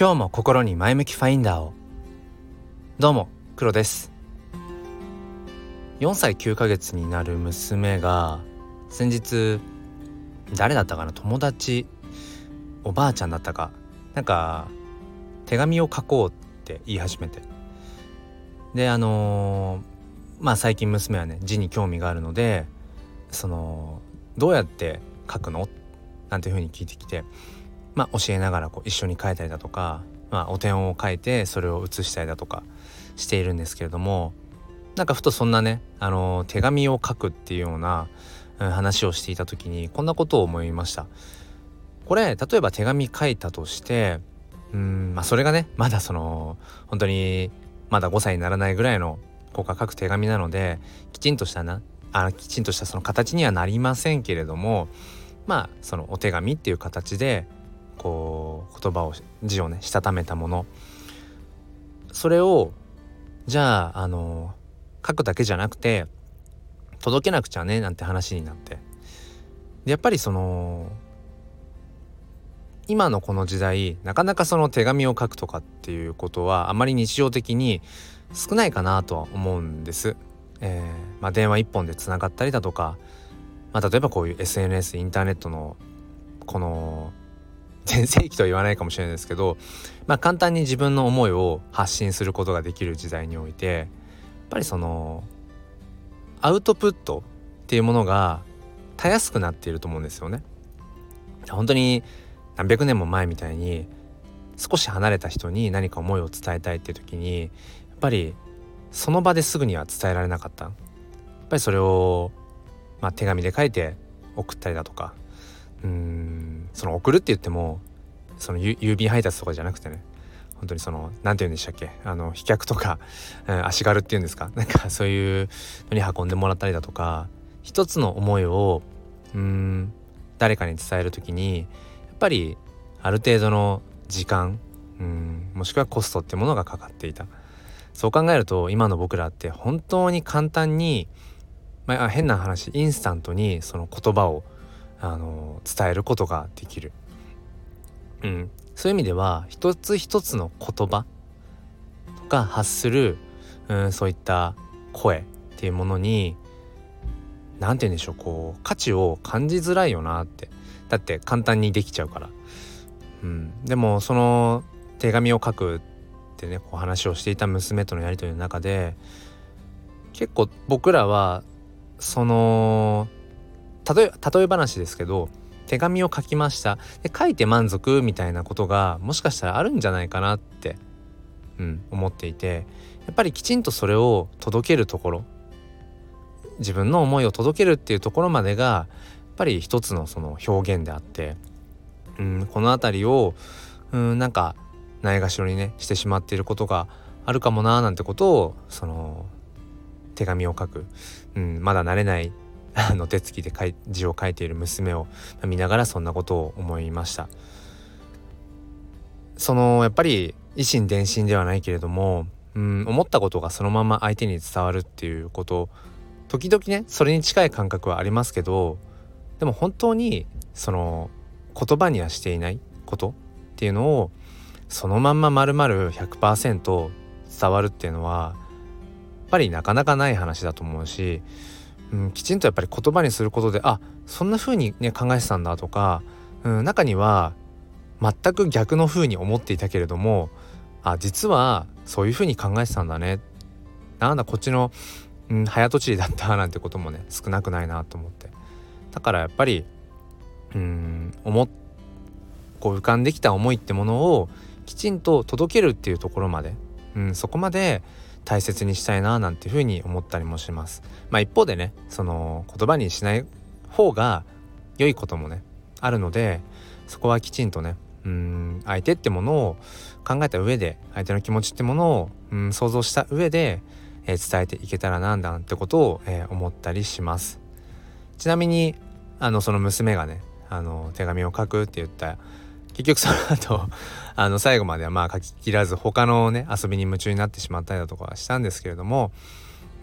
今日も心に前向きファインダーを。どうも黒です。4歳9ヶ月になる娘が先日誰だったかな友達おばあちゃんだったかなんか手紙を書こうって言い始めて。であのー、まあ最近娘はね字に興味があるのでそのどうやって書くの？なんていうふうに聞いてきてまあ教えながらこう一緒に書いたりだとか、まあ、お手本を書いてそれを写したりだとかしているんですけれどもなんかふとそんなね、あの手紙を書くっていうような、うん、話をしていた時にこんなことを思いました。これ例えば手紙書いたとしてうんまあそれがねまだその本当にまだ5歳にならないぐらいの子が書く手紙なのできちんとしたなあきちんとしたその形にはなりませんけれどもまあそのお手紙っていう形でこう言葉を字をねしたためたものそれをじゃああの書くだけじゃなくて届けなくちゃねなんて話になってでやっぱりその今のこの時代なかなかその手紙を書くとかっていうことはあまり日常的に少ないかなとは思うんです。えー、まあ、電話一本でつながったりだとか、まあ、例えばこういう SNS インターネットのこの全盛期とは言わないかもしれないですけど、まあ、簡単に自分の思いを発信することができる時代においてやっぱりそのアウトプットっていうものがたやすくなっていると思うんですよね。本当に何百年も前みたいに少し離れた人に何か思いを伝えたいっていう時にやっぱりその場ですぐには伝えられなかったやっぱりそれを、まあ、手紙で書いて送ったりだとかうんその送るって言ってもその郵便配達とかじゃなくてね本当にその何て言うんでしたっけあの飛脚とか、うん、足軽っていうんですか？なんかそういうのに運んでもらったりだとか一つの思いをうん誰かに伝える時にやっぱりある程度の時間うんもしくはコストってものがかかっていた。そう考えると今の僕らって本当に簡単に、まあ、変な話インスタントにその言葉をあの伝えることができる、うん、そういう意味では一つ一つの言葉とか発する、うん、そういった声っていうものに何て言うんでしょうこう価値を感じづらいよなって。だって簡単にできちゃうから、うん、でもその手紙を書くってねこう話をしていた娘とのやり取りの中で結構僕らはその例え例え話ですけど手紙を書きました。で書いて満足みたいなことがもしかしたらあるんじゃないかなって、うん、思っていてやっぱりきちんとそれを届けるところ自分の思いを届けるっていうところまでがやっぱり一つのその表現であって、うん、この辺りを、うん、なんかないがしろにねしてしまっていることがあるかもなーなんてことをその手紙を書く、うん、まだ慣れないあの手つきで字を書いている娘を見ながらそんなことを思いました。そのやっぱり維心伝心ではないけれどもうん思ったことがそのまま相手に伝わるっていうこと時々ねそれに近い感覚はありますけどでも本当にその言葉にはしていないことっていうのをそのまんま丸々100%伝わるっていうのはやっぱりなかなかない話だと思うしうん、きちんとやっぱり言葉にすることであそんな風にね考えてたんだとか、うん、中には全く逆の風に思っていたけれどもあ実はそういう風に考えてたんだね。なんだこっちの、うん、早とちりだったなんてこともね少なくないなと思って。だからやっぱりうん思こう浮かんできた思いってものをきちんと届けるっていうところまで、うん、そこまで大切にしたいななんていうふうに思ったりもします。まあ一方でねその言葉にしない方が良いこともねあるのでそこはきちんとねうん相手ってものを考えた上で相手の気持ちってものをうん想像した上で、えー、伝えていけたらなんだなんてことを、えー、思ったりします。ちなみにあのその娘がねあの手紙を書くって言った結局その後 あの最後まではまあ書ききらず他のね遊びに夢中になってしまったりだとかしたんですけれども、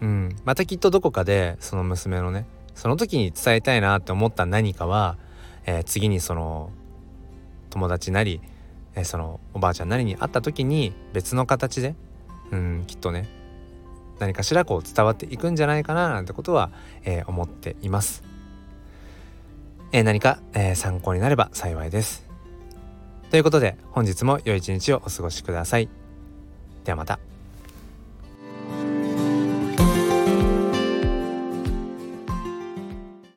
うん、またきっとどこかでその娘のねその時に伝えたいなって思った何かは、えー、次にその友達なり、えー、そのおばあちゃんなりに会った時に別の形で、うん、きっとね何かしらこう伝わっていくんじゃないかななんてことは、えー、思っています。え何か、え参考になれば幸いです。ということで本日も良い一日をお過ごしください。ではまた。